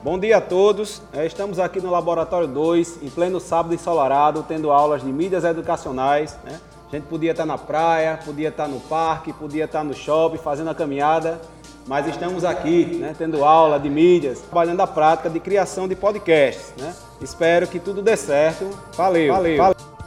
Bom dia a todos. É, estamos aqui no Laboratório 2, em pleno sábado ensolarado, tendo aulas de mídias educacionais. Né? A gente podia estar na praia, podia estar no parque, podia estar no shopping, fazendo a caminhada, mas estamos aqui, né, tendo aula de mídias, trabalhando a prática de criação de podcasts. Né? Espero que tudo dê certo. Valeu. Valeu. Valeu.